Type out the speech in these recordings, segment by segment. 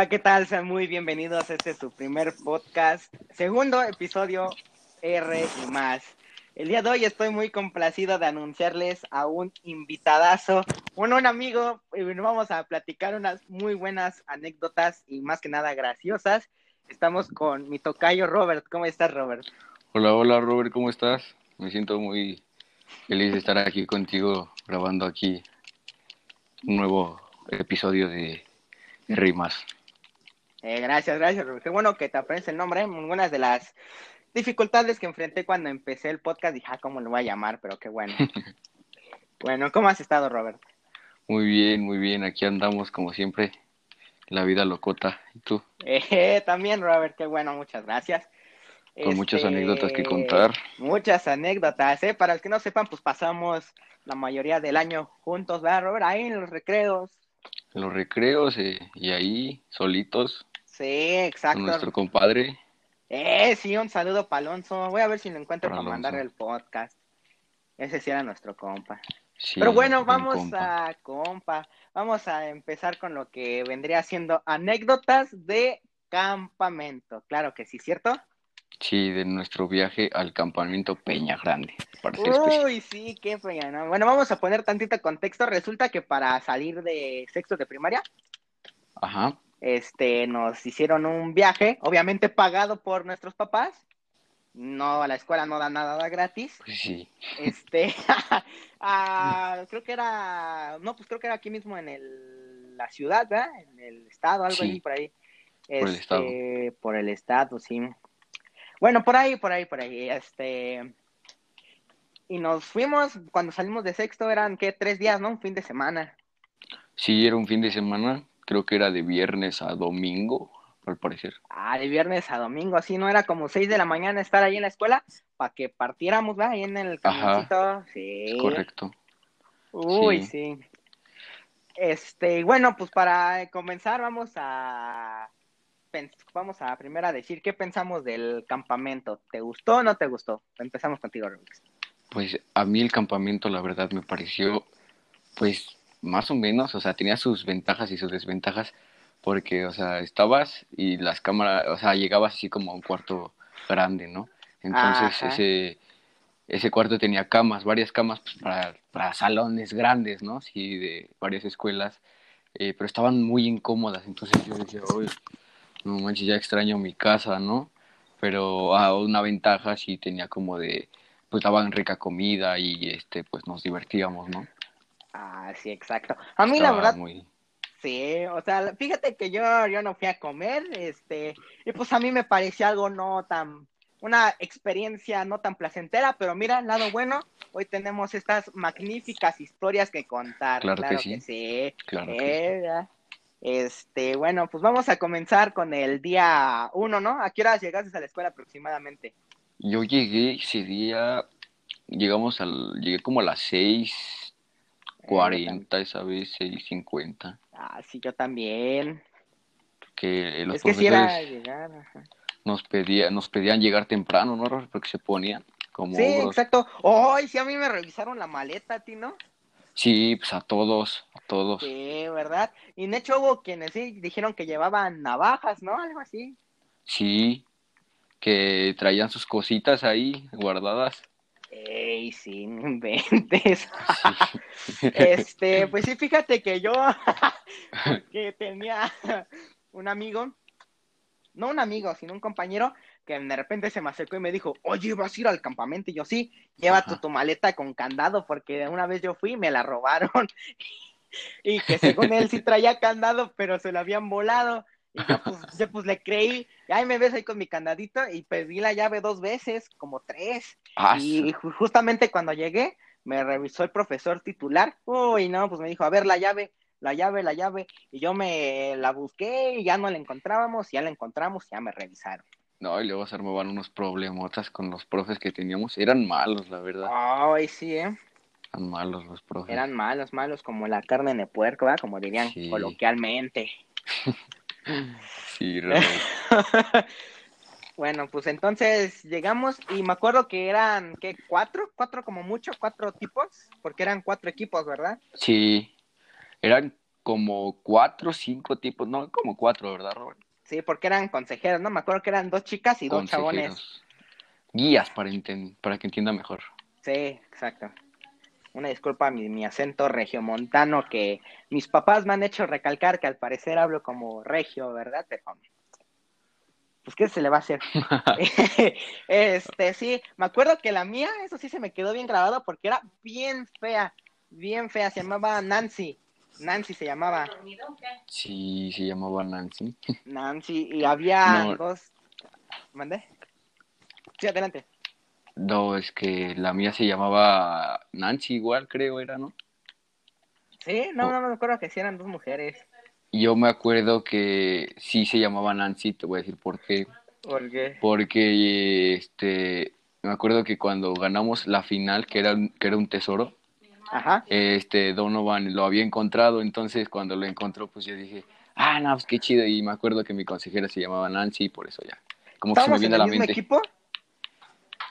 Hola, ¿qué tal? Sean muy bienvenidos. Este es su primer podcast, segundo episodio R y más. El día de hoy estoy muy complacido de anunciarles a un invitadazo, un, un amigo, y vamos a platicar unas muy buenas anécdotas y más que nada graciosas. Estamos con mi tocayo Robert. ¿Cómo estás, Robert? Hola, hola Robert, ¿cómo estás? Me siento muy feliz de estar aquí contigo grabando aquí un nuevo episodio de Rimas. Eh, gracias, gracias, Robert. Qué bueno que te aprendes el nombre. Algunas de las dificultades que enfrenté cuando empecé el podcast, dije, ah, ¿cómo lo voy a llamar? Pero qué bueno. bueno, ¿cómo has estado, Robert? Muy bien, muy bien. Aquí andamos como siempre. La vida locota. ¿Y tú? Eh, también, Robert, qué bueno, muchas gracias. Con muchas anécdotas que contar. Muchas anécdotas, ¿eh? Para los que no sepan, pues pasamos la mayoría del año juntos, ¿verdad, Robert? Ahí en los recreos. En los recreos eh, y ahí, solitos. Sí, exacto. Nuestro compadre. Eh, sí, un saludo para Alonso. Voy a ver si lo encuentro Para para mandar Alonso. el podcast. Ese sí era nuestro compa. Sí, Pero bueno, buen vamos compa. a, compa, vamos a empezar con lo que vendría siendo anécdotas de campamento. Claro que sí, ¿cierto? Sí, de nuestro viaje al campamento Peña Grande. Uy, sí, qué ¿no? Bueno, vamos a poner tantito contexto. Resulta que para salir de sexto de primaria, Ajá. Este, nos hicieron un viaje, obviamente pagado por nuestros papás. No, la escuela no da nada gratis. Pues sí. Este, creo que era, no, pues creo que era aquí mismo en el, la ciudad, ¿verdad? En el estado, algo Sí. ahí por ahí. Por el estado. Este, Por el estado, sí. Bueno, por ahí, por ahí, por ahí, este. Y nos fuimos, cuando salimos de sexto eran, ¿qué? Tres días, ¿no? Un fin de semana. Sí, era un fin de semana. Creo que era de viernes a domingo, al parecer. Ah, de viernes a domingo, así, ¿no? Era como seis de la mañana estar ahí en la escuela para que partiéramos, ¿verdad? Ahí en el Ajá. camioncito. Sí. Correcto. Uy, Sí. sí. Este, bueno, pues para comenzar vamos a vamos a primero a decir qué pensamos del campamento. ¿Te gustó o no te gustó? Empezamos contigo, Rubix. Pues a mí el campamento, la verdad, me pareció, pues, más o menos, o sea, tenía sus ventajas y sus desventajas, porque, o sea, estabas y las cámaras, o sea, llegabas así como a un cuarto grande, ¿no? Entonces, Ajá. ese, ese cuarto tenía camas, varias camas pues, para, para salones grandes, ¿no? Sí, de varias escuelas, eh, pero estaban muy incómodas, entonces yo decía, oye, no manches, ya extraño mi casa, ¿no? Pero a una ventaja sí tenía como de pues daban rica comida y este pues nos divertíamos, ¿no? Ah, sí, exacto. A mí la verdad muy sí, o sea, fíjate que yo yo no fui a comer, este, y pues a mí me pareció algo no tan una experiencia no tan placentera, pero mira, lado bueno, hoy tenemos estas magníficas historias que contar. Claro que sí. sí. claro que Eh, ya. Este, bueno, pues vamos a comenzar con el día uno, ¿no? ¿A qué horas llegaste a la escuela aproximadamente? yo llegué ese día llegamos al llegué como a las seis cuarenta esa vez, seis cincuenta Ah, sí, yo también. que los es que si era llegar. ajá. nos pedían nos pedían llegar temprano, ¿no? Porque se ponían como Sí, exacto. Ay, sí, a mí me revisaron la maleta, a ti, ¿no? Sí, pues a todos, a todos. Sí, ¿verdad? Y de hecho hubo quienes sí dijeron que llevaban navajas, ¿no? Algo así. Sí, que traían sus cositas ahí guardadas. Ey, sí, no inventes. Este, pues sí, fíjate que yo que tenía un amigo, no un amigo, sino un compañero que de repente se me acercó y me dijo, oye, ¿vas a ir al campamento? Y yo, sí, lleva tu, tu maleta con candado, porque una vez yo fui y me la robaron. y que según él sí traía candado, pero se lo habían volado. Y yo pues, yo, pues le creí, y ahí me ves ahí con mi candadito y pedí la llave dos veces, como tres. Ah, Y ju- justamente cuando llegué, me revisó el profesor titular. Uy, no, pues me dijo, a ver la llave, la llave, la llave. Y yo me la busqué y ya no la encontrábamos, y ya la encontramos, y ya me revisaron. No, y luego se armaban unos problemotas con los profes que teníamos. Eran malos, la verdad. Ay, sí, ¿eh? Eran malos los profes. Eran malos, malos, como la carne de puerco, ¿verdad? Como dirían Sí. coloquialmente. Sí, bueno, pues entonces llegamos y me acuerdo que eran, ¿qué? ¿Cuatro? ¿Cuatro como mucho? ¿Cuatro tipos? Porque eran cuatro equipos, ¿verdad? Sí. Eran como cuatro cinco tipos, no, como cuatro, ¿verdad, Robert? Sí, porque eran consejeros, ¿no? Me acuerdo que eran dos chicas y dos chabones. Guías para, para que entienda mejor. Sí, exacto. Una disculpa mi, mi acento regiomontano que mis papás me han hecho recalcar que al parecer hablo como regio, ¿verdad? Pero pues qué se le va a hacer. este, sí, me acuerdo que la mía, eso sí se me quedó bien grabado porque era bien fea, bien fea, se llamaba Nancy. Nancy se llamaba. Sí, se llamaba Nancy. Nancy y había No. dos ¿Mandé? Sí, adelante. No, es que la mía se llamaba Nancy igual, creo era, ¿no? Sí, no, Oh. no me acuerdo que sí eran dos mujeres. Yo me acuerdo que sí se llamaba Nancy, te voy a decir por qué. Porque Porque este me acuerdo que cuando ganamos la final, que era, un- que era un tesoro, Ajá. este Donovan lo había encontrado, entonces cuando lo encontró, pues yo dije, ah, no, pues qué chido, y me acuerdo que mi consejera se llamaba Nancy, y por eso ya, como que se me ¿Estábamos en viene a la mente. equipo?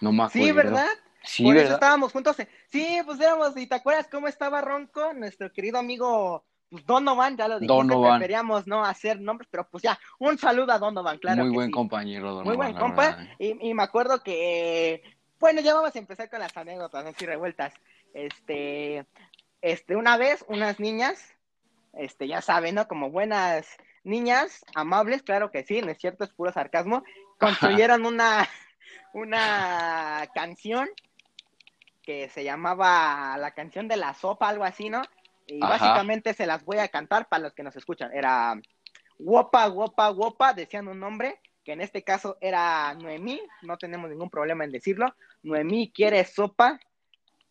No me acuerdo. Sí, ¿verdad? Sí, Por eso ¿verdad? estábamos juntos. Sí, pues éramos, ¿y te acuerdas cómo estaba Ronco? Nuestro querido amigo pues, Donovan, ya lo dijiste, Donovan. preferíamos no hacer nombres, pero pues ya, un saludo a Donovan, claro Muy que buen sí. compañero, Donovan, Muy buen compa. ¿eh? Y, y me acuerdo que, bueno, ya vamos a empezar con las anécdotas así revueltas. Este, este, una vez, unas niñas, este, ya saben, ¿no? Como buenas niñas, amables, claro que sí, no es cierto, es puro sarcasmo, construyeron una, una canción que se llamaba la canción de la sopa, algo así, ¿no? Y Ajá. básicamente se las voy a cantar para los que nos escuchan. Era Wopa, Wopa, Wopa, decían un nombre, que en este caso era Noemí, no tenemos ningún problema en decirlo. Noemí quiere sopa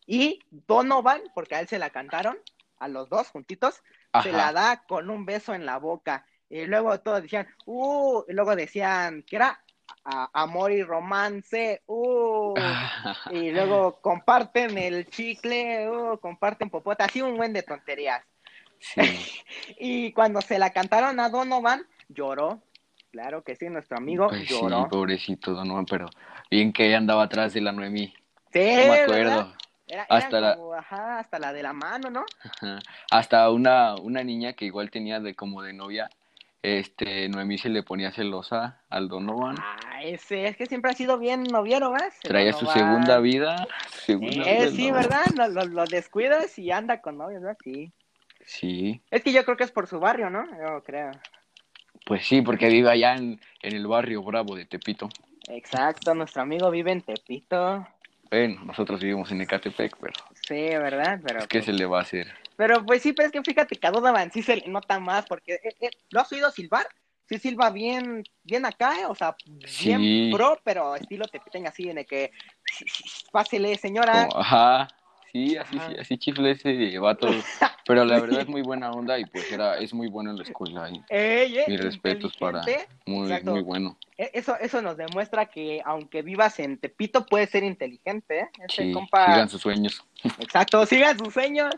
y Donovan, porque a él se la cantaron, a los dos juntitos, se la da con un beso en la boca. Y luego todos decían, uh, y luego decían que era a- amor y romance, uh, y luego comparten el chicle, uh, comparten popota, así un buen de tonterías. Sí. Y cuando se la cantaron a Donovan, lloró. Claro que sí, nuestro amigo Pues sí, lloró. pobrecito Donovan, pero bien que andaba atrás de la Noemí. Sí, No me acuerdo. Era, Hasta eran la- como, ajá, hasta la de la mano, ¿no? Ajá. Hasta una, una niña que igual tenía de como de novia, este, Noemí se le ponía celosa al Donovan. Ah, ese, es que siempre ha sido bien noviero, ¿verdad? Traía su segunda vida. Segunda Eh, sí. ¿verdad? Lo, lo, lo descuidas y anda con novios, ¿verdad? Sí. Sí, Es que yo creo que es por su barrio, ¿no? Yo creo. pues sí, porque vive allá en, en el barrio Bravo de Tepito. Exacto, nuestro amigo vive en Tepito. Bueno, nosotros vivimos en Ecatepec, pero Sí, ¿verdad? Pero, ¿qué pues, se le va a hacer? pero pues sí, pero es que fíjate que a Donovan sí se le nota más, porque eh, eh, ¿lo has oído silbar? Sí silba bien, bien acá, eh, o sea, bien Sí. pro, pero estilo Tepiteño así, en el que pásele, señora. Como, ajá, sí, así, Ajá. sí, así chifle ese vato. Pero la verdad es muy buena onda y pues era, es muy bueno en la escuela. Y Ey, eh, mis respetos para muy, Exacto. muy bueno. E- Eso, eso nos demuestra que aunque vivas en Tepito, puedes ser inteligente, ¿eh? Ese Sí, compa, sigan sus sueños. exacto, sigan sus sueños.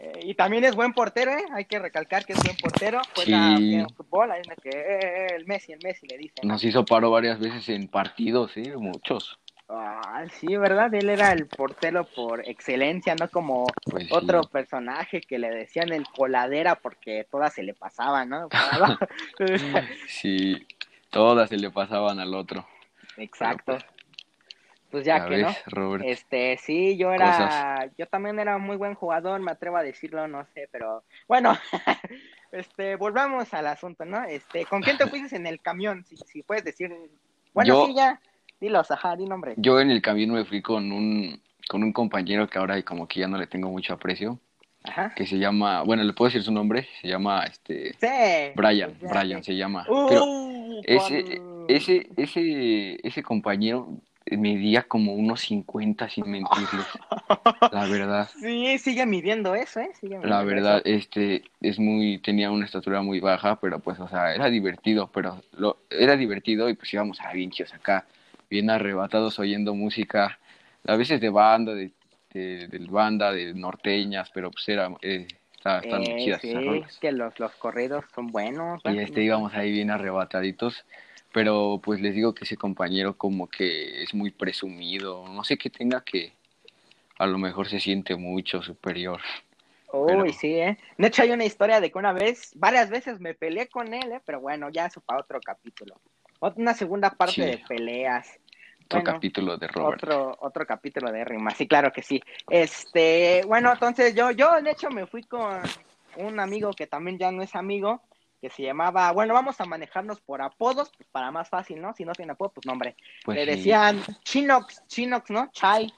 Eh, y también es buen portero, ¿eh? Hay que recalcar que es buen portero. Juega Sí. bien fútbol, ahí es que eh, eh, el Messi, el Messi le dicen. Nos hizo paro varias veces en partidos, sí, muchos. Ah, sí, ¿verdad? Él era el portero por excelencia, no como Pues sí. otro personaje que le decían el coladera porque todas se le pasaban, ¿no? Sí, todas se le pasaban al otro. Exacto. pues, Pues ya, Ya que no. Robert. Este, sí, yo era, Cosas. yo también era muy buen jugador, me atrevo a decirlo, no sé, pero bueno, este, volvamos al asunto, ¿no? Este, ¿con quién te fuiste en el camión? Si, si puedes decir, bueno, Yo- sí, ya, dilos, ajá, di nombre. Yo en el camino me fui con un, con un compañero que ahora como que ya no le tengo mucho aprecio, Ajá. que se llama, bueno, le puedo decir su nombre, se llama este Sí. Brian, Brian se llama. Pero Uh, ese, con- ese, ese, ese compañero medía como unos 50 sin mentirles, la verdad. Sí, sigue midiendo eso, ¿eh? Sigue midiendo La verdad, eso. este, es muy, tenía una estatura muy baja, pero pues, o sea, era divertido, pero lo, era divertido y pues íbamos a bien chidos acá, bien arrebatados oyendo música, a veces de banda, de, de, del banda, de norteñas, pero pues era, eh, muy Eh, chidas sí, esas que los, los corridos son buenos. Y este íbamos ahí bien arrebataditos, pero pues les digo que ese compañero como que es muy presumido, no sé qué tenga que a lo mejor se siente mucho superior. Uy, Pero- sí, ¿eh? De hecho, hay una historia de que una vez, varias veces me peleé con él, ¿eh? Pero bueno, ya eso para otro capítulo. Una segunda parte Sí. de peleas. Otro Bueno, capítulo de Robert. Otro, otro capítulo de Rima, sí, claro que sí. Este, bueno, entonces yo, yo de hecho me fui con un amigo que también ya no es amigo, que se llamaba, bueno, vamos a manejarnos por apodos, pues para más fácil, ¿no? Si no tiene apodo, pues nombre. Pues Le sí. decían Chinox, Chinox, ¿no? Chai,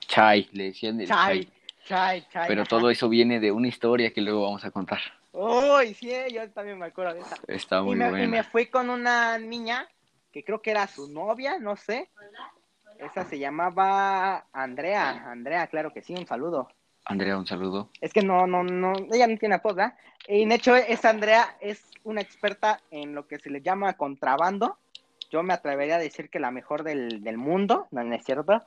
Chai, le decían el Chai, Chai. Chai. Pero todo eso viene de una historia que luego vamos a contar. Uy, sí, yo también me acuerdo de esa. Está Y muy me, y buena. me fui con una niña que creo que era su novia, no sé. Esa se llamaba Andrea, Andrea, claro que sí, un saludo. Andrea, un saludo. Es que no, no, no, ella no tiene apodo, ¿verdad? Y de hecho, esa Andrea es una experta en lo que se le llama contrabando. Yo me atrevería a decir que la mejor del, del mundo, no es cierto.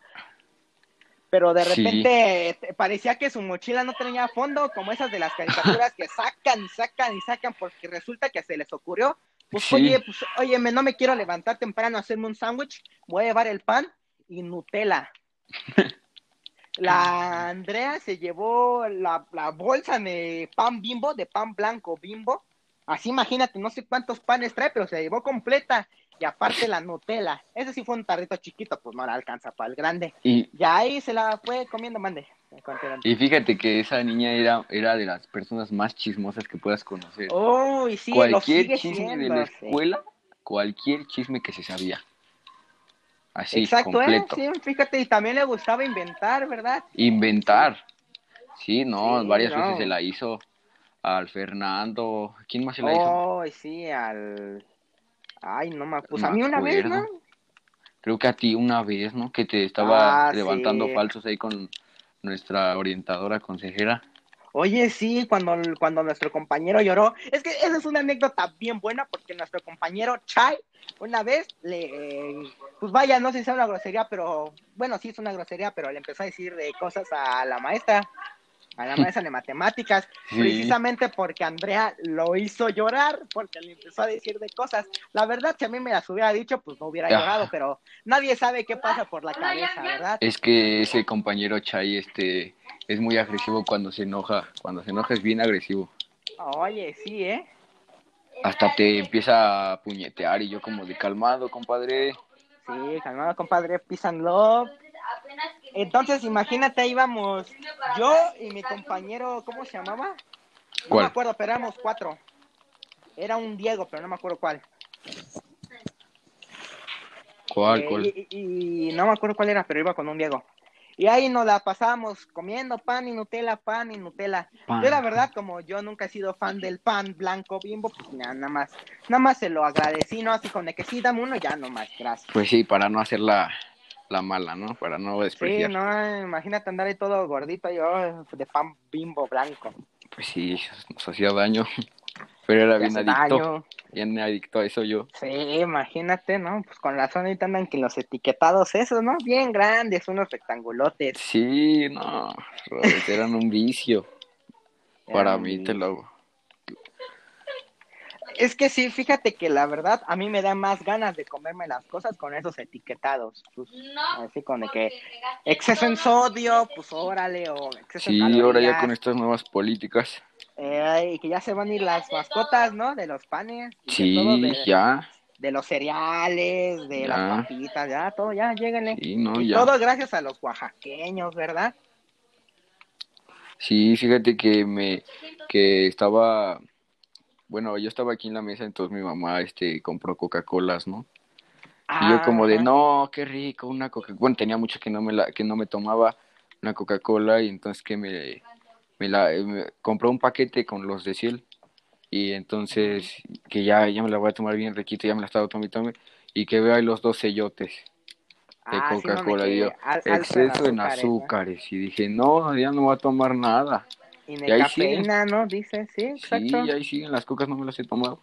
Pero de repente te- parecía que su mochila no tenía fondo, como esas de las caricaturas que sacan y sacan y sacan porque resulta que se les ocurrió. Pues Sí. oye, pues oye, me- no me quiero levantar temprano a hacerme un sándwich, voy a llevar el pan y Nutella. La Andrea se llevó la, la bolsa de pan bimbo, de pan blanco bimbo. Así imagínate, no sé cuántos panes trae, pero se llevó completa. Y aparte la Nutella. Ese sí fue un tarrito chiquito, pues no la alcanza para el grande. Y, Ya ahí se la fue comiendo, mande. Y fíjate que esa niña era, era de las personas más chismosas que puedas conocer. Uy, sí, lo cualquier sigue chisme siendo. de la sí. escuela, cualquier chisme que se sabía. Así, Exacto, completo. ¿eh? Sí, fíjate, y también le gustaba inventar, ¿verdad? Inventar. Sí, no, Sí, varias no. veces se la hizo al Fernando. ¿Quién más se la hizo? Oh, sí, al... Ay, no me... Pues No a mí una vez, ¿no? Creo que a ti una vez, ¿no? Que te estaba Ah, levantando sí. falsos ahí con nuestra orientadora consejera. Oye, sí, cuando, cuando nuestro compañero lloró. Es que esa es una anécdota bien buena porque nuestro compañero Chai, una vez le. Pues vaya, no sé si sea una grosería, pero. Bueno, sí es una grosería, pero le empezó a decir de cosas a la maestra. A la maestra de matemáticas. Sí. Precisamente porque Andrea lo hizo llorar, porque le empezó a decir de cosas. La verdad, si a mí me las hubiera dicho, pues no hubiera Ah. llorado, pero nadie sabe qué pasa por la cabeza, ¿verdad? Es que ese compañero Chay este, es muy agresivo cuando se enoja. Cuando se enoja es bien agresivo. Oye, sí, ¿eh? Hasta te empieza a puñetear y yo como de calmado, compadre. Sí, calmado, compadre, love. Entonces, imagínate, íbamos yo y mi compañero, ¿cómo se llamaba? No ¿Cuál? me acuerdo, pero éramos cuatro. Era un Diego, pero no me acuerdo cuál. ¿Cuál, Eh, cuál? Y, y- y no me acuerdo cuál era, pero iba con un Diego. Y ahí nos la pasábamos comiendo pan y Nutella, pan y Nutella. Pan. Yo la verdad, como yo nunca he sido fan del pan blanco bimbo, pues nada, nada más, nada más se lo agradecí, ¿no? Así con de que sí, dame uno, ya no más, gracias. Pues sí, para no hacer la, la mala, ¿no? Para no Sí, despreciar. no, imagínate andar ahí todo gordito yo de pan bimbo blanco. Pues sí, nos hacía daño. Pero era bien adicto. daño. Bien adicto a eso yo. Sí, imagínate, ¿no? Pues con razón ahorita andan que los etiquetados esos, ¿no? Bien grandes, unos rectangulotes. Sí, no, Robert, eran un vicio. Para mí, te lo Es que sí, fíjate que la verdad a mí me da más ganas de comerme las cosas con esos etiquetados. Pues, así con de que exceso en sodio, pues órale, o exceso en Sí, ahora ya con estas nuevas políticas. Eh, y que ya se van a ir las mascotas, ¿no? De los panes. y de todo, Sí, de, ya. de los cereales, de las papitas, ya, todo, ya, lléguenle. Sí, no, y ya. todo gracias a los oaxaqueños, ¿verdad? Sí, fíjate que me, que estaba, bueno, yo estaba aquí en la mesa, entonces mi mamá, este, compró Coca-Colas, ¿no? Y yo como de, Ajá. no, qué rico, una Coca, bueno, tenía mucho que no me la, que no me tomaba una Coca-Cola y entonces que me, me la, me compró un paquete con los de Ciel y entonces que ya, ya me la voy a tomar bien riquita, ya me la estaba tomando y tome, y que veo ahí los dos sellotes de Ah, sí, no, Coca-Cola alto exceso en ¿no? azúcares y dije, no, ya no voy a tomar nada. Y Y de ahí cafeína, ¿no? Dice, sí, exacto. Sí, ahí siguen las cocas, no me las he tomado.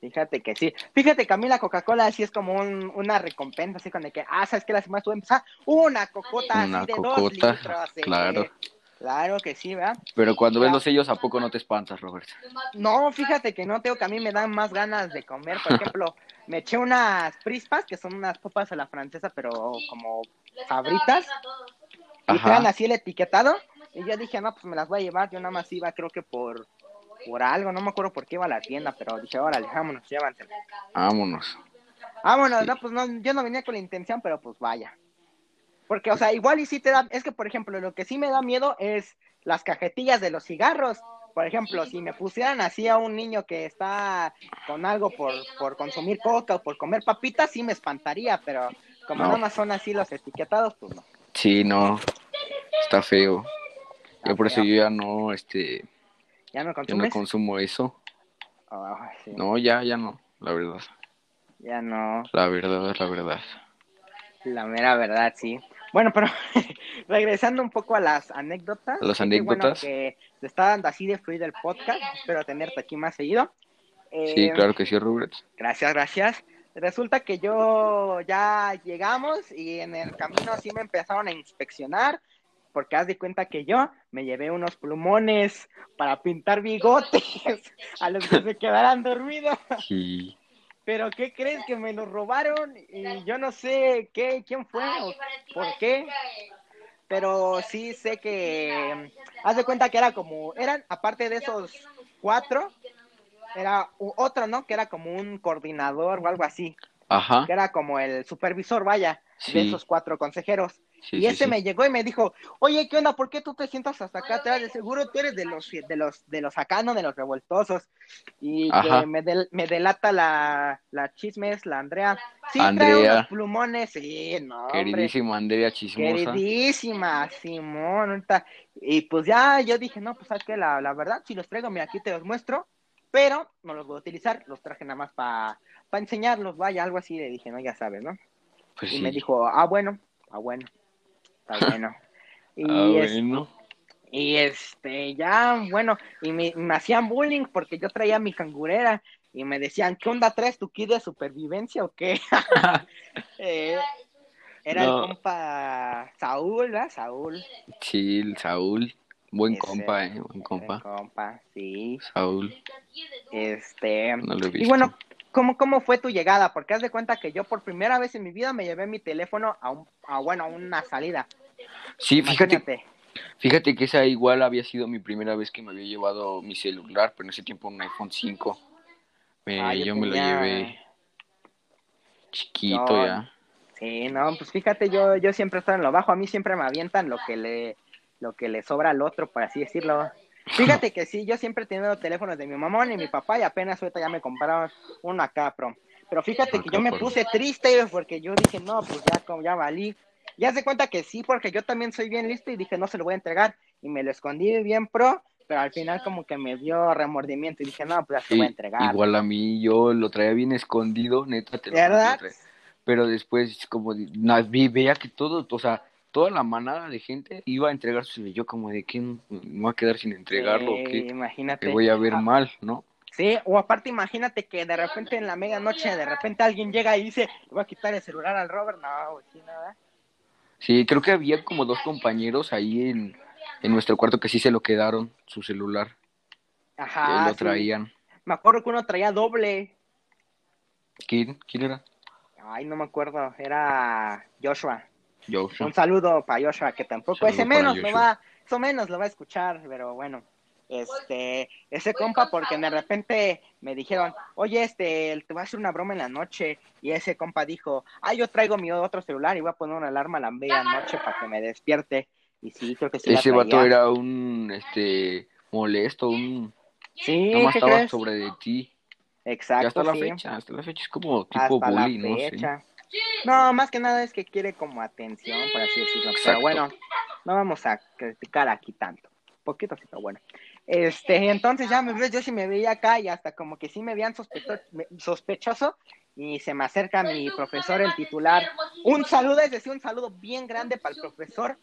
Fíjate que sí. Fíjate que a mí la Coca-Cola sí es como un- una recompensa, así con de que, ah, sabes que la semana tuve empezar una cocota Una así de dos cocota, litros. eh. claro. Claro que sí, ¿verdad? Pero cuando ves Ya. los sellos, ¿a poco no te espantas, Robert? No, fíjate que no tengo que a mí me dan más ganas de comer. Por ejemplo, me eché unas prispas, que son unas papas a la francesa, pero como sabritas. Y traen así el etiquetado. Y yo dije, no, pues me las voy a llevar. Yo nada más iba, creo que por, por algo, no me acuerdo por qué iba a la tienda, pero dije, órale, vámonos, llévanselas. Vámonos. Vámonos, Sí. no, pues no, yo no venía con la intención, pero pues vaya. Porque, o sea, igual y sí te da, es que, por ejemplo, lo que sí me da miedo es las cajetillas de los cigarros. Por ejemplo, si me pusieran así a un niño que está con algo por, por consumir coca o por comer papitas, sí me espantaría, pero como No. nada más son así los etiquetados, pues no. Sí, no. Está feo. Yo por eso feo. yo ya no, este, ¿Ya no consumo eso. Sí. No, ya, ya no, la verdad. Ya no, La verdad, la verdad. la mera verdad, sí. Bueno, pero regresando un poco a las anécdotas. Las bueno anécdotas. que se está dando así de fluido el podcast. Espero tenerte aquí más seguido. Sí, Eh, claro que sí, Robert. Gracias, gracias. Resulta que yo ya llegamos y en el camino sí me empezaron a inspeccionar porque haz de cuenta que yo me llevé unos plumones para pintar bigotes a los que se quedaran dormidos. Sí. Pero ¿qué crees que me los robaron? Y yo no sé qué, quién fue o por qué. Pero sí sé que haz de cuenta que era como eran aparte de esos cuatro era otro, ¿no? Que era como un coordinador o algo así, Ajá. que era como el supervisor, vaya, de esos cuatro consejeros. Sí, y sí, ese sí. me llegó y me dijo, oye, ¿qué onda? ¿Por qué tú te sientas hasta acá atrás? De seguro tú eres de los, de los, de los acá, ¿no? De los revoltosos. Y Ajá. que me, del- me delata la, la chismes, la Andrea. Sí, Andrea. trae unos plumones, sí, no. Queridísima Andrea Chismosa. Queridísima, Simón. Y pues ya yo dije, no, pues sabes que la, la verdad, si los traigo, mira, aquí te los muestro, pero no los voy a utilizar, los traje nada más para enseñarlos, vaya, algo así, le dije, no, ya sabes, ¿no? Pues Y sí. me dijo, ah, bueno, ah, bueno, está bueno. Y, Ah, es- bueno. y este, ya, bueno, y me, me hacían bullying porque yo traía mi cangurera y me decían, ¿qué onda traes tu kit de supervivencia o qué? Eh, era No. el compa Saúl, ¿verdad? Saúl. El Saúl. Buen Ese, compa, eh. Buen compa. compa, sí. Saúl. Este, No lo he visto. y bueno, ¿cómo, ¿cómo fue tu llegada? Porque haz de cuenta que yo por primera vez en mi vida me llevé mi teléfono a, un, a bueno, a una salida. Sí, fíjate, Imagínate. fíjate que esa igual había sido mi primera vez que me había llevado mi celular, pero en ese tiempo un iPhone 5. Me- Ah, yo yo me lo llevé chiquito ya. Sí, no, pues fíjate, yo, yo siempre estoy en lo bajo, a mí siempre me avientan lo que le, lo que le sobra al otro, por así decirlo. Fíjate que sí, yo siempre he tenido teléfonos de mi mamá y mi papá y apenas ahorita ya me compraron uno acá, pro. Pero fíjate que yo me puse triste porque yo dije, no, pues ya, como ya valí. Ya se cuenta que sí, porque yo también soy bien listo y dije, no se lo voy a entregar. Y me lo escondí bien pro, pero al final como que me dio remordimiento y dije, no, pues ya se lo voy a entregar. igual a mí, yo lo traía bien escondido, neta, te lo ¿Verdad? Pero después, como, veía que todo, o sea, toda la manada de gente iba a entregar su celular. Yo como de que me voy a quedar sin entregarlo, Sí, qué? imagínate. Me voy a ver Ah, mal, ¿no? Sí, o aparte imagínate que de repente en la medianoche, de repente alguien llega y dice, voy a quitar el celular al Robert, no, güey, sí, nada. Sí, creo que había como dos compañeros ahí en, en nuestro cuarto que sí se lo quedaron, su celular, Ajá, lo sí. traían. Me acuerdo que uno traía doble. ¿Quién? ¿Quién era? Ay, no me acuerdo, era Joshua. Joshua. Un saludo para Joshua, que tampoco Saludo ese menos lo va, eso menos lo va a escuchar, pero bueno. Este, ese compa, porque de repente me dijeron, oye, este, te voy a hacer una broma en la noche. Y ese compa dijo, ah, yo traigo mi otro celular y voy a poner una alarma a la medianoche para que me despierte. Y sí, creo que sí. la Ese vato era un, este, molesto, un... Sí, más ¿qué estaba crees? sobre de ti. Exacto. y hasta la sí. fecha, hasta la fecha es como tipo Hasta la bully, no sé. No, más que nada es que quiere como atención, por así decirlo. Pero bueno, no vamos a criticar aquí tanto. Poquito sí, pero bueno. Este, entonces ya me ves, yo sí me veía acá y hasta como que sí me veían sospecho- sospechoso y se me acerca mi profesor, el titular. Un saludo, es decir, un saludo bien grande para el profesor.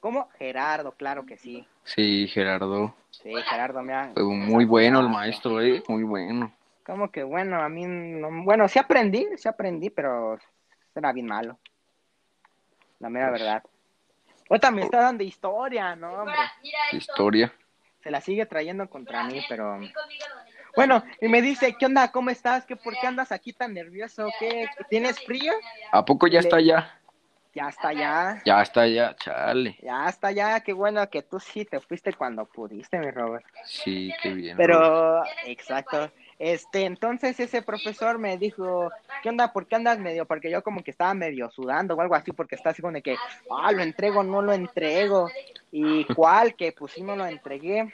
¿Cómo? Gerardo, claro que sí. Sí, Gerardo. Sí, Gerardo, mira. Fue muy bueno el maestro, eh, muy bueno. Como que bueno, a mí, no- bueno, sí aprendí, sí aprendí, pero era bien malo. La mera Pues. verdad. Ahorita me está dando historia, ¿no, hombre? Historia. Se la sigue trayendo contra mí, pero... Bueno, y me dice, ¿qué onda? ¿Cómo estás? ¿Qué, ¿Por qué andas aquí tan nervioso? ¿Qué? ¿Tienes frío? ¿A poco ya Le- está ya? Ya está ya. Ya está ya, chale. Ya está ya. Qué bueno que tú sí te fuiste cuando pudiste, mi Robert. Sí, qué bien. Robert. Pero, exacto. Este, entonces ese profesor me dijo, ¿qué onda? ¿Por qué andas medio? Porque yo como que estaba medio sudando o algo así, porque está así como de que, ah, lo entrego, no lo entrego. ¿Y cuál? Que pues sí no lo entregué.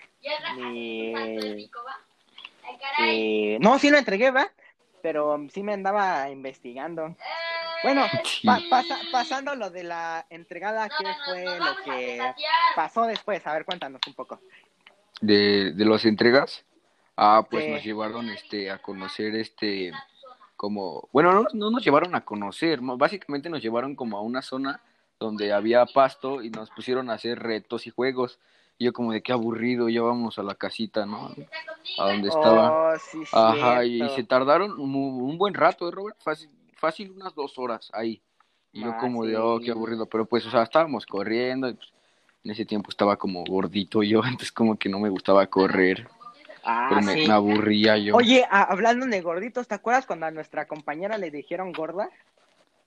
Y, y- no, sí lo entregué, ¿va? Pero sí me andaba investigando. Bueno, Sí. pa- pasa- pasando lo de la entregada, ¿qué fue lo que pasó después? A ver, cuéntanos un poco. de, de las entregas, ah, pues Sí. nos llevaron este a conocer este como, bueno, no, no nos llevaron a conocer, ¿no? básicamente nos llevaron como a una zona donde había pasto y nos pusieron a hacer retos y juegos. Y yo como de qué aburrido, ya vamos a la casita, ¿no? A donde estaba. Oh, sí, Ajá, y se tardaron un, un buen rato, ¿eh, Robert? Fácil, fácil unas dos horas ahí. Y yo Ah, como de, oh, qué aburrido. Pero pues, o sea, estábamos corriendo y pues, en ese tiempo estaba como gordito yo, entonces como que no me gustaba correr. Ah, pero me, sí. me aburría yo. Oye, a- hablando de gorditos, ¿te acuerdas cuando a nuestra compañera le dijeron gorda?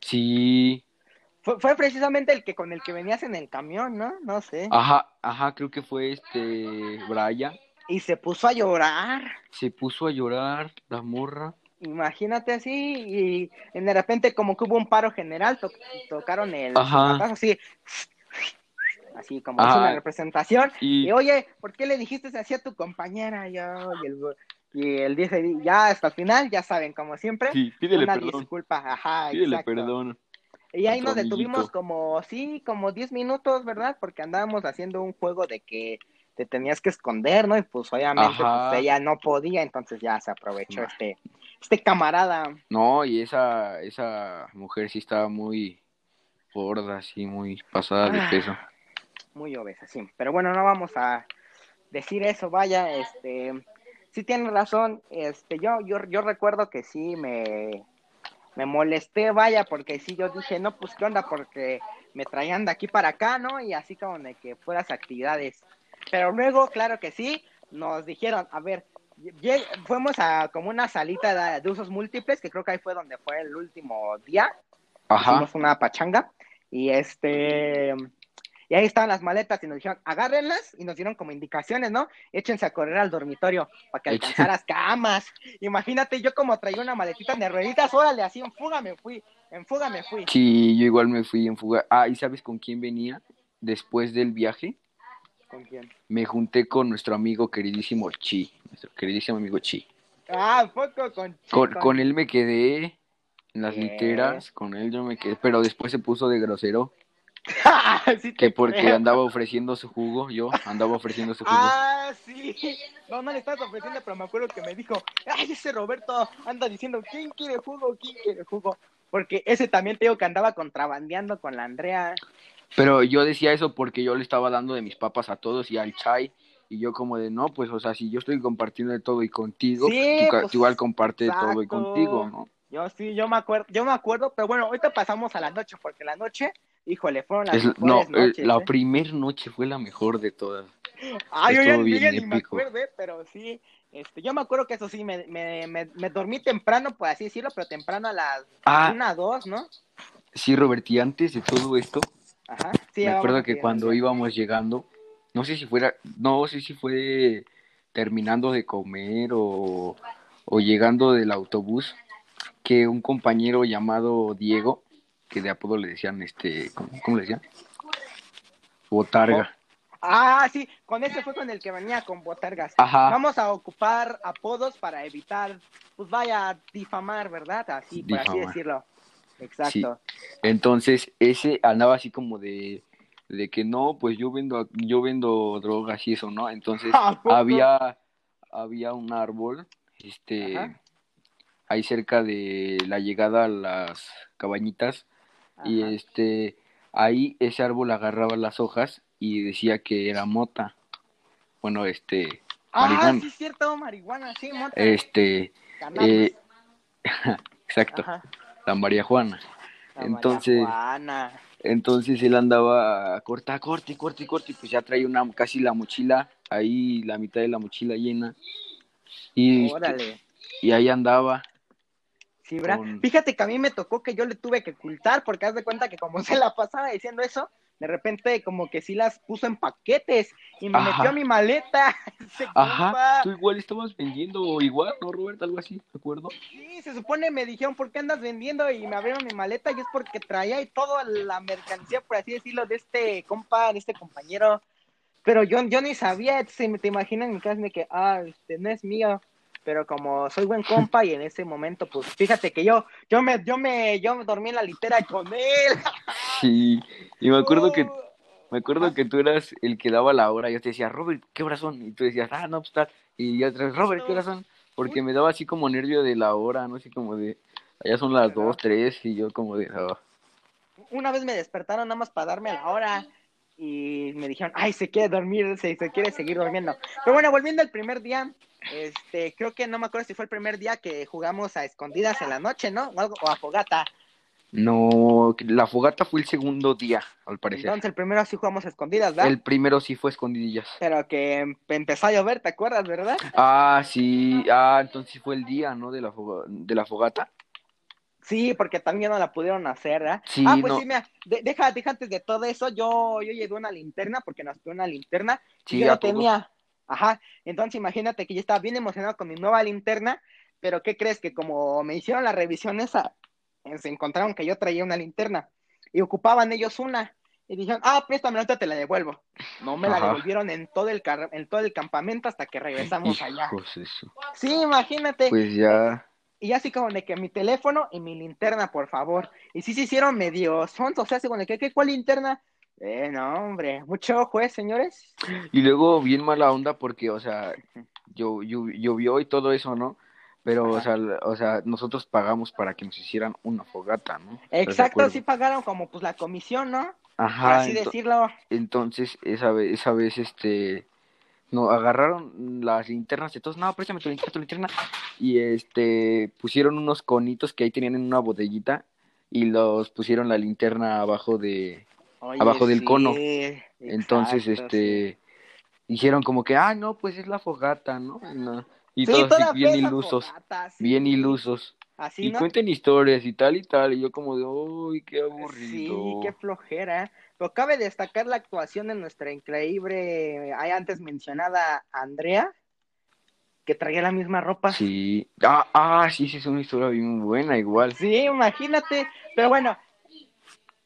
Sí, Fue, fue precisamente el que con el que venías en el camión, ¿no? No sé. ajá, ajá, creo que fue este Brian. Y se puso a llorar. Se puso a llorar la morra. Imagínate así, y, de repente como que hubo un paro general, to- tocaron el Ajá. así, así como Ajá. es una representación. Y Y oye, ¿por qué le dijiste así a tu compañera? Yo, y el, y él dice, ya hasta el final, ya saben, como siempre, sí, pídele una perdón. disculpa, ajá, Pídele exacto. perdón. Y ahí nos detuvimos amiguito. como, sí, como 10 minutos, ¿verdad? Porque andábamos haciendo un juego de que te tenías que esconder, ¿no? Y pues obviamente pues, ella no podía, entonces ya se aprovechó Nah. este, este camarada. No, y esa, esa mujer sí estaba muy gorda, así, muy pasada de Ah. peso. Muy obesa, sí. Pero bueno, no vamos a decir eso, vaya, este, sí tienes razón, este, yo, yo, yo recuerdo que sí me, me molesté, vaya, porque sí yo dije, no, pues qué onda, porque me traían de aquí para acá, ¿no? Y así como de que fueras actividades. Pero luego, claro que sí, nos dijeron, a ver, fuimos a como una salita de, de usos múltiples, que creo que ahí fue donde fue el último día, Ajá. hicimos una pachanga y este y ahí estaban las maletas y nos dijeron agárrenlas y nos dieron como indicaciones, ¿no? Échense a correr al dormitorio para que alcanzaras camas. Imagínate, yo como traía una maletita de rueditas, órale, así en fuga me fui, en fuga me fui. Sí, yo igual me fui en fuga. Ah, ¿y sabes con quién venía? Después del viaje, ¿Con quién? me junté con nuestro amigo queridísimo Chi, nuestro queridísimo amigo Chi. Ah, poco con Con, con- con él me quedé en las literas, con él yo me quedé, pero después se puso de grosero, Sí que porque creo. andaba ofreciendo su jugo, yo andaba ofreciendo su jugo. Ah, sí. No, no le estás ofreciendo, pero me acuerdo que me dijo, ay, ese Roberto anda diciendo, ¿quién quiere jugo? ¿Quién quiere jugo? Porque ese también te digo que andaba contrabandeando con la Andrea. Pero yo decía eso porque yo le estaba dando de mis papas a todos y al chai. Y yo como de, no, pues, o sea, si yo estoy compartiendo de todo y contigo, Sí, tú, ca- pues, tú igual comparte de todo y contigo, ¿no? Yo sí, yo me acuerdo, yo me acuerdo, pero bueno, ahorita pasamos a la noche, porque la noche, híjole, fueron las Es- no, mejores eh, noches, la ¿eh? primer noche fue la mejor de todas. Ay, yo ya, yo ya ni me acuerdo, pero sí, este, yo me acuerdo que eso sí, me, me, me, me dormí temprano, por así decirlo, pero temprano a las Ah. una, dos, ¿no? Sí, Robert, y antes de todo esto, Ajá. Sí, me acuerdo que cuando íbamos llegando, no sé si fuera, no sé si fue terminando de comer o, o llegando del autobús, que un compañero llamado Diego, que de apodo le decían, este, ¿cómo, cómo le decían? Botarga. Ah, sí, con ese fue con el que venía con botargas. Ajá. Vamos a ocupar apodos para evitar, pues vaya, difamar, ¿verdad? Así, por así decirlo. Exacto. Entonces, ese andaba así como de, de que no, pues yo vendo, yo vendo drogas y eso, ¿no? Entonces, ¿A había, había un árbol, este, Ajá. ahí cerca de la llegada a las cabañitas, y este, ahí ese árbol agarraba las hojas y decía que era mota. Bueno, este, Ah, marihuana. sí, es cierto, marihuana, sí, mota. este, eh, exacto, Ajá. la María Juana. La entonces- marihuana. Entonces él andaba corta, corte, corte, corte, y pues ya traía una, casi la mochila, ahí la mitad de la mochila llena. Y, este, y ahí andaba. Sí, ¿verdad? Con- Fíjate que a mí me tocó que yo le tuve que ocultar porque haz de cuenta que como se la pasaba diciendo eso, de repente como que sí las puso en paquetes y me Ajá. metió a mi maleta. Ajá, compa. tú igual estabas vendiendo igual, ¿no, Robert? Algo así, ¿de acuerdo? Sí, se supone me dijeron, ¿por qué andas vendiendo? Y me abrieron mi maleta y es porque traía y toda la mercancía, por así decirlo, de este compa, de este compañero. Pero yo, yo ni sabía, se me te imaginas en mi casa de que, ah, este no es mío. Pero como soy buen compa y en ese momento, pues fíjate que yo, yo me, yo me, yo me dormí en la litera con él. Sí, y me acuerdo que, me acuerdo que tú eras el que daba la hora, yo te decía, Robert, ¿qué horas son? Y tú decías, ah, no, pues tal, y yo otra vez, Robert, ¿qué horas son? Porque me daba así como nervio de la hora, no sé, como de, allá son las dos, tres, y yo como de, "Ah". Una vez me despertaron nada más para darme la hora y me dijeron, ay, se quiere dormir, se, se quiere seguir durmiendo. Pero bueno, volviendo al primer día, este, creo que no me acuerdo si fue el primer día que jugamos a escondidas en la noche, ¿no? O, algo, o a fogata. No, la fogata fue el segundo día, al parecer. Entonces el primero sí jugamos a escondidas, ¿verdad? El primero sí fue escondidillas. Pero que em- empezó a llover, ¿te acuerdas, verdad? Ah, sí, ah, entonces sí fue el día, ¿no? De la, de la fogata. Sí, porque también no la pudieron hacer, ¿verdad? Sí, ah, pues no. sí, mira, de- deja, deja antes de todo eso, yo, yo llevé una linterna porque nos pidió una linterna Sí, y yo a no todos. tenía. Ajá, entonces imagínate que yo estaba bien emocionado con mi nueva linterna, pero ¿qué crees? Que como me hicieron la revisión esa, eh, se encontraron que yo traía una linterna y ocupaban ellos una. Y dijeron, ah, préstame, ahorita te la devuelvo. No me la devolvieron en todo el car- en todo el campamento hasta que regresamos allá. Sí, imagínate. Pues ya, Y así como de que mi teléfono y mi linterna, por favor. Y sí se hicieron medio sonsos, o sea, así como de que, ¿qué, ¿cuál linterna? Eh, no, hombre, mucho ojo, ¿eh, señores? Y luego bien mala onda porque, o sea, yo, yo- llovió y todo eso, ¿no? Pero, o sea, o sea, nosotros pagamos para que nos hicieran una fogata, ¿no? ¿Estás de Exacto, acuerdo? sí pagaron como pues la comisión, ¿no? Por Ajá, así ento- decirlo. entonces esa vez, esa vez, este, no, agarraron las linternas de todos, no, préstame tu linterna, tu linterna, y este, pusieron unos conitos que ahí tenían en una botellita y los pusieron la linterna abajo de, Oye, abajo del sí, cono. Entonces, exacto, este, dijeron como que, ah, no, pues es la fogata, ¿no? Y, no- y Sí, todos así bien ilusos, fogata, sí. bien ilusos. Así, y ¿no? cuenten historias y tal y tal, y yo como de, uy, qué aburrido. Sí, qué flojera. Pero cabe destacar la actuación de nuestra increíble, ahí antes mencionada Andrea, que traía la misma ropa. Sí, ah, ah, sí, sí, es una historia bien buena, igual. Sí, imagínate. Pero bueno,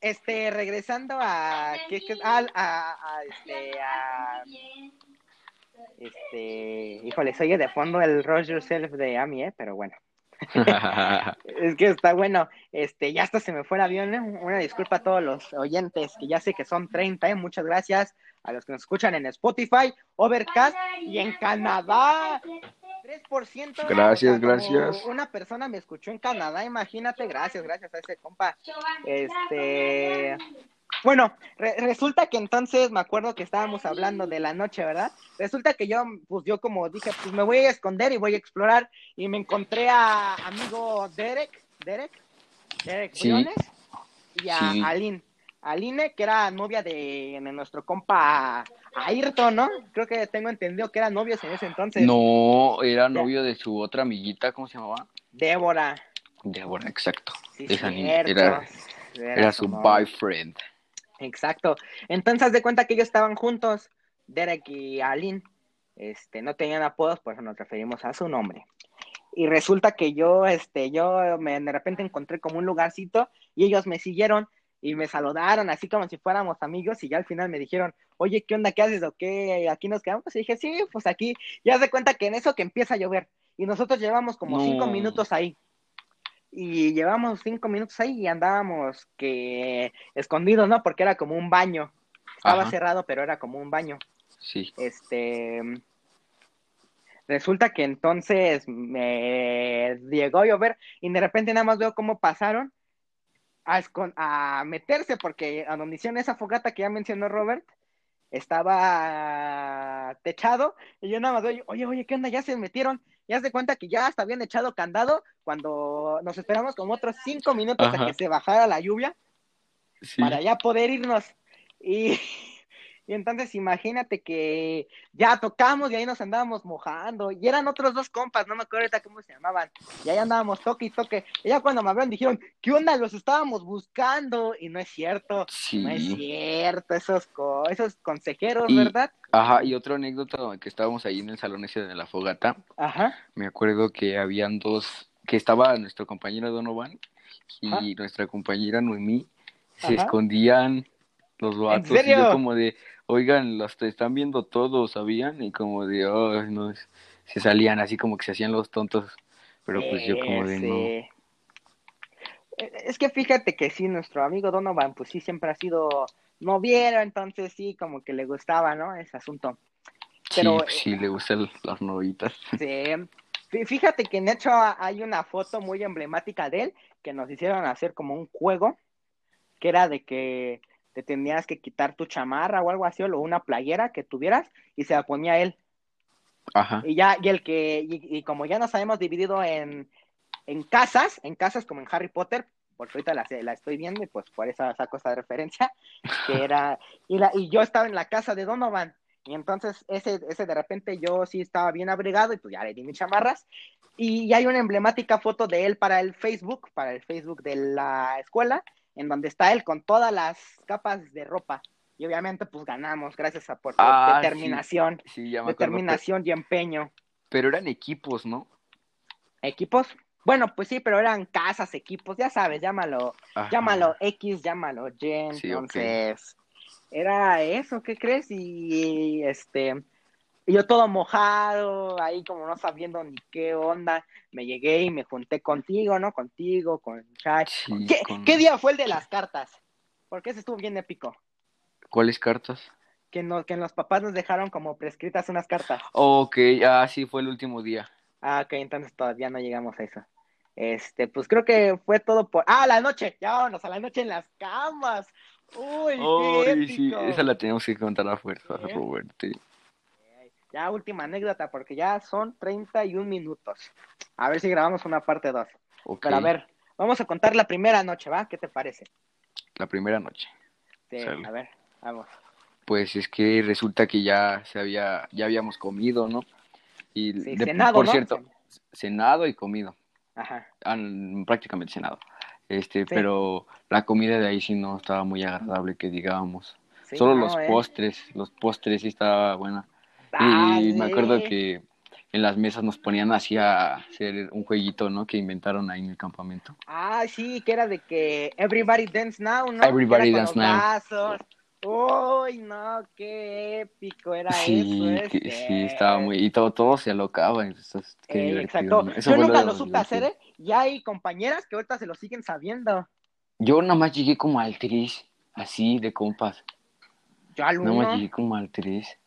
este, regresando a, ¿qué, qué? a, a, a, este, a, este, híjole, se oye de fondo el Rush Yourself de Amy, ¿eh? Pero bueno. Es que está bueno. Este, ya hasta se me fue el avión. ¿eh? Una disculpa a todos los oyentes, que ya sé que son 30. ¿eh? Muchas gracias a los que nos escuchan en Spotify, Overcast y en Canadá. 3%. Gracias, como gracias. Una persona me escuchó en Canadá, imagínate. Gracias, gracias a ese compa. Este. Bueno, re- resulta que entonces me acuerdo que estábamos hablando de la noche, ¿verdad? Resulta que yo, pues yo como dije, pues me voy a esconder y voy a explorar y me encontré a amigo Derek, Derek, Derek Sí. Briones y a Sí. Aline, Aline que era novia de, de nuestro compa Ayrton, ¿no? Creo que tengo entendido que eran novios en ese entonces. No, era novio de su otra amiguita, ¿cómo se llamaba? Débora. Débora, exacto. Sí, Esa niña, era, era su boyfriend. Exacto. Entonces, de cuenta que ellos estaban juntos, Derek y Aline. Este, no tenían apodos, por eso nos referimos a su nombre. Y resulta que yo, este, yo me, de repente encontré como un lugarcito y ellos me siguieron y me saludaron así como si fuéramos amigos y ya al final me dijeron, oye, ¿qué onda? ¿Qué haces? ¿O qué? ¿Aquí nos quedamos? Y dije, sí, pues aquí. Y haz de cuenta que en eso que empieza a llover y nosotros llevamos como No. cinco minutos ahí. Y llevamos cinco minutos ahí y andábamos que escondidos, ¿no? Porque era como un baño. Estaba Ajá. cerrado, pero era como un baño. Sí. Este. Resulta que entonces me llegó a llover y de repente nada más veo cómo pasaron a, a meterse, porque a donde hicieron esa fogata que ya mencionó Robert, estaba techado y yo nada más veo, oye, oye, ¿qué onda? Ya se metieron. Ya se cuenta que ya hasta habían echado candado cuando nos esperamos como otros cinco minutos a Ajá. que se bajara la lluvia Sí. para ya poder irnos. Y, Y entonces imagínate que ya tocamos y ahí nos andábamos mojando. Y eran otros dos compas, no me acuerdo ahorita cómo se llamaban. Y ahí andábamos toque y toque. Y ya cuando me hablaron dijeron, ¿qué onda? Los estábamos buscando. Y no es cierto. Sí. No es cierto, esos, co- esos consejeros, Y- ¿verdad? Ajá, y otra anécdota que estábamos ahí en el salón ese de la fogata, Ajá. me acuerdo que habían dos, que estaba nuestro compañero Donovan y Ajá. nuestra compañera Noemí, se Ajá. escondían los vatos, y yo como de, oigan, los te están viendo todos, ¿sabían? Y como de, "Ay, no, se salían así como que se hacían los tontos, pero pues yo como de, no. Ese. Eh, Es que fíjate que sí, nuestro amigo Donovan, pues sí, siempre ha sido noviero, entonces sí, como que le gustaba, ¿no? Ese asunto. Sí, Pero, pues sí, le gustan las novitas. Sí. Fí- Fíjate que en hecho hay una foto muy emblemática de él que nos hicieron hacer como un juego que era de que te tenías que quitar tu chamarra o algo así o una playera que tuvieras y se la ponía él. Ajá. Y ya, y el que, y, y como ya nos habíamos dividido en, en casas, en casas como en Harry Potter, porque ahorita la, la estoy viendo y pues por eso saco esa referencia, que era, y, la, y yo estaba en la casa de Donovan, y entonces ese, ese de repente yo sí estaba bien abrigado y pues ya le di mis chamarras, y, y hay una emblemática foto de él para el Facebook, para el Facebook de la escuela, en donde está él con todas las capas de ropa. Y obviamente pues ganamos gracias a por Ah, determinación Sí, ya me acuerdo. pe- determinación y empeño. Pero eran equipos, ¿no? ¿Equipos? Bueno, pues sí, pero eran casas, equipos, ya sabes, llámalo, Ajá. llámalo X, llámalo Y, Sí, entonces, era eso, ¿qué crees? Y este, y yo todo mojado, ahí como no sabiendo ni qué onda, me llegué y me junté contigo, ¿no? Contigo, con Chai. Sí, ¿Qué, con- qué día fue el de las cartas? Porque ese estuvo bien épico. ¿Cuáles cartas? Que, nos, que los papás nos dejaron como prescritas unas cartas. Ok, ah, sí, fue el último día. Ah, ok, entonces todavía no llegamos a eso. Este, pues creo que fue todo por. ¡Ah, la noche! Ya vámonos a la noche en las camas. ¡Uy, qué Ay, sí, épico! esa la tenemos que contar a fuerza, ¿Eh? Ya última anécdota, porque ya son 31 minutos. A ver si grabamos una parte 2. Ok, Pero a ver, vamos a contar la primera noche, ¿va? ¿Qué te parece? la primera noche. Sí, Sale. a ver, vamos. Pues es que resulta que ya se había, ya habíamos comido, ¿no? Y Sí, de- cenado, por ¿no? cierto, cenado y comido. Ajá. Ah, n- prácticamente cenado. Este, pero la comida de ahí sí no estaba muy agradable, que digamos. Sí, Solo no, los ¿eh? postres, los postres sí estaba buena. Ah, Y me acuerdo sí. que en las mesas nos ponían así a hacer un jueguito, ¿no? Que inventaron ahí en el campamento. Ah, sí, que era de que Everybody Dance Now, ¿no? Everybody Dance Now. vasos. Uy, no, qué épico era Sí, eso. que- este. sí, estaba muy... Y todo, todo se alocaba. entonces, qué Eh, divertido, exacto. ¿no? Yo nunca lo supe hacer. ¿eh? Ya hay compañeras que ahorita se lo siguen sabiendo. Yo nada más llegué como al 3, así, de compas. Yo al Nada más llegué como al 3.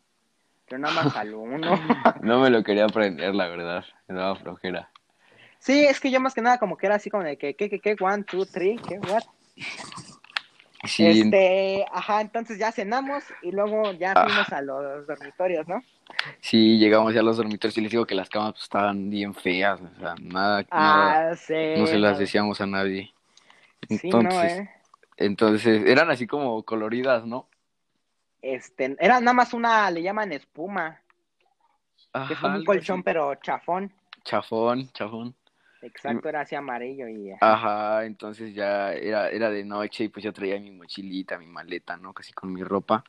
Yo nada más al uno. No me lo quería aprender, la verdad. Me daba flojera. sí, es que yo más que nada como que era así como de que, ¿qué, qué, qué? One, two, three, ¿qué? What? Sí, Este, ajá, entonces ya cenamos y luego ya Ah. fuimos a los dormitorios, ¿no? sí, llegamos ya a los dormitorios y les digo que las camas pues, estaban bien feas. O sea, nada, nada, Ah, sí. no se las decíamos a nadie. Sí, no, Entonces, eh. entonces, eran así como coloridas, ¿no? Este, era nada más una, le llaman espuma, que es como un colchón, así. pero chafón. Chafón, chafón. Exacto, era así amarillo y... Ajá, entonces ya era, era de noche y pues yo traía mi mochilita, mi maleta, ¿no? Casi con mi ropa.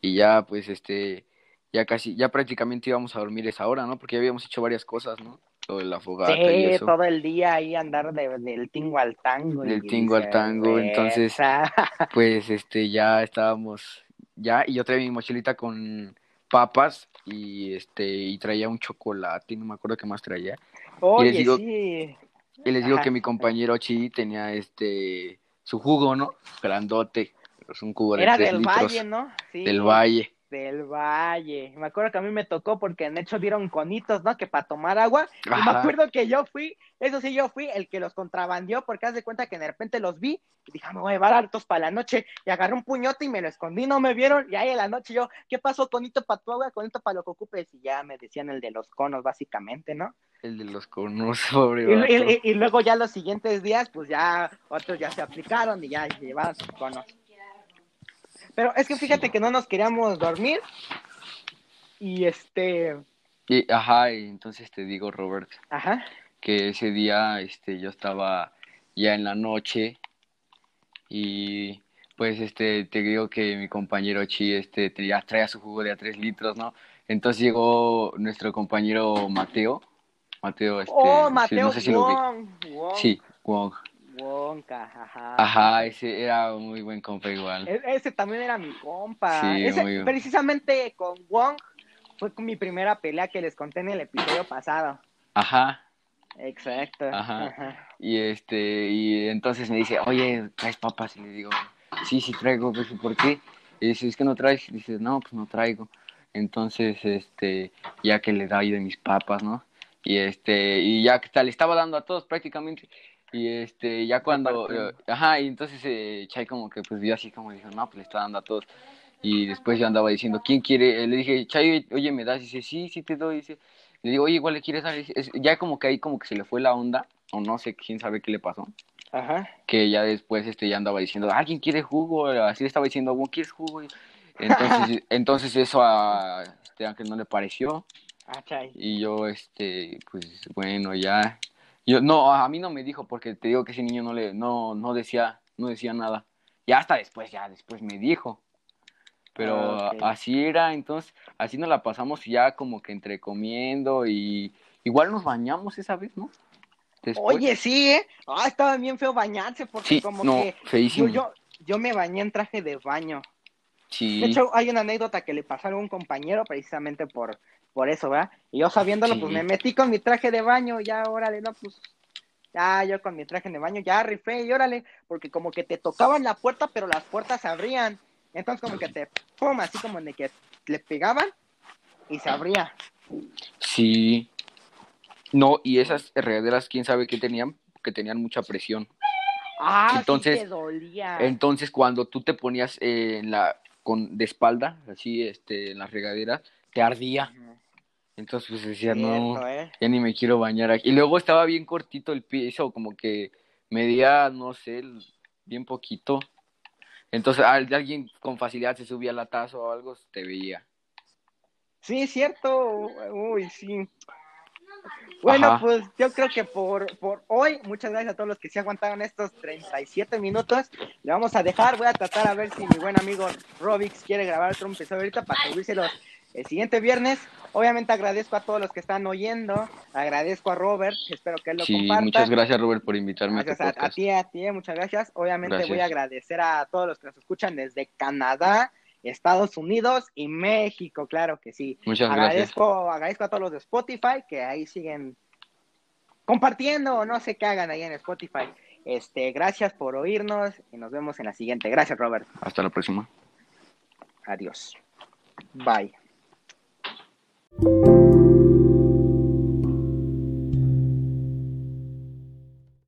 Y ya pues este, ya casi, ya prácticamente íbamos a dormir esa hora, ¿no? Porque ya habíamos hecho varias cosas, ¿no? Lo de la fogata y Sí, eso. todo el día ahí andar de- del tingo al tango. Del tingo al tango, entonces-. Pues este, ya estábamos, ya, y yo traía mi mochilita con papas y este, y traía un chocolate, no me acuerdo qué más traía. Oye, digo- sí. Y les digo Ajá. que mi compañero Chi tenía este, su jugo, ¿no? Grandote, es un jugo de Era tres del litros. Valle, ¿no? Sí, Del Valle. Del Valle. Me acuerdo que a mí me tocó porque en hecho dieron conitos, ¿no? Que para tomar agua. Y me acuerdo que yo fui, eso sí, yo fui el que los contrabandió porque haz de cuenta que de repente los vi y dije, "Ah, me voy a llevar hartos para la noche. Y agarré un puñote y me lo escondí, no me vieron. Y ahí en la noche yo, ¿qué pasó, conito para tu agua, conito para lo que ocupes? Y ya me decían el de los conos, básicamente, ¿no? El de los conos, pobre Y, y- y luego ya los siguientes días, pues ya otros ya se aplicaron y ya llevaron sus conos. Pero es que fíjate que no nos queríamos dormir. Y este. Y, ajá, y entonces te digo, Robert, Ajá. que ese día este, yo estaba ya en la noche y pues este, te digo que mi compañero Chi este, ya traía su jugo de a tres litros, ¿no? Entonces llegó nuestro compañero Mateo. Mateo, este, Oh, sí, Mateo no sé si lo vi. Wong. Wong. Sí, Wong. Wonka, ajá. Ajá, ese era un muy buen compa igual. E- Ese también era mi compa. Sí, Ese- muy precisamente con Wong fue con mi primera pelea que les conté en el episodio pasado. Ajá. Exacto. Ajá. Ajá. Y este, y entonces me dice, oye, ¿traes papas? Y le digo, sí, sí traigo, pues, ¿y ¿por qué? Y dice, es que no traes. Y dice, no, pues no traigo. Entonces, este, ya que le doy de mis papas, ¿no? Y este, y ya que le estaba dando a todos prácticamente. Y este, ya cuando, eh, ajá, y entonces eh, Chay como que pues vio así como dijo, no, pues le está dando a todos. Y después yo andaba diciendo, ¿quién quiere? Eh, Le dije, Chay, oye, ¿me das? Y dice, sí, sí te doy. Dice, le digo, oye, igual le quieres dar. Y dice, es- ya como que ahí como que se le fue la onda, o no sé, quién sabe qué le pasó. Ajá. Que ya después este ya andaba diciendo, ¿alguien quiere jugo? Así le estaba diciendo, ¿vos quieres jugo? Y Entonces, entonces eso a este Ángel no le pareció. Ah, chay. Y yo, este, pues bueno, ya. Yo, no, a mí no me dijo, porque te digo que ese niño no le, no, no decía, no decía nada. Ya hasta después, ya después me dijo. Pero Ah, así era, entonces, así nos la pasamos ya como que entre comiendo y igual nos bañamos esa vez, ¿no? Después. Oye, sí, ¿eh? Ah, estaba bien feo bañarse porque sí, como no, que yo, yo, yo me bañé en traje de baño. sí. De hecho, hay una anécdota que le pasó a algún compañero precisamente por, por eso, ¿verdad? Y yo sabiéndolo, Sí. pues me metí con mi traje de baño, ya, órale, no, pues, ya, yo con mi traje de baño, ya rifé, y órale, porque como que te tocaban la puerta, pero las puertas se abrían. Entonces, como que te, pum, así como de que le pegaban y se abría. Sí. No, y esas regaderas, quién sabe qué tenían, que tenían mucha presión. Ah, Entonces, sí te dolía. Entonces, cuando tú te ponías eh, en la con de espalda, así este en las regaderas, te ardía. Entonces, pues decía, no, ¿eh? ya ni me quiero bañar aquí. Y luego estaba bien cortito el piso, como que medía, no sé, el- bien poquito. Entonces, al- alguien con facilidad se subía al taza o algo, te veía. Sí, es cierto. Uy, sí. Bueno, Ajá. pues yo creo que por, por hoy, muchas gracias a todos los que se aguantaron estos 37 minutos. Le vamos a dejar, voy a tratar a ver si mi buen amigo Robix quiere grabar otro episodio ahorita para subírselo el siguiente viernes. Obviamente agradezco a todos los que están oyendo, agradezco a Robert, espero que él lo Sí, comparta. muchas gracias, Robert, por invitarme a tu a, a ti, a ti, eh, muchas gracias. Obviamente Gracias. voy a agradecer a todos los que nos escuchan desde Canadá, Estados Unidos y México, claro que sí. Muchas gracias. Agradezco, agradezco a todos los de Spotify que ahí siguen compartiendo o no sé qué hagan ahí en Spotify. Este, gracias por oírnos y nos vemos en la siguiente. Gracias, Robert. Hasta la próxima. Adiós. Bye. Thank you.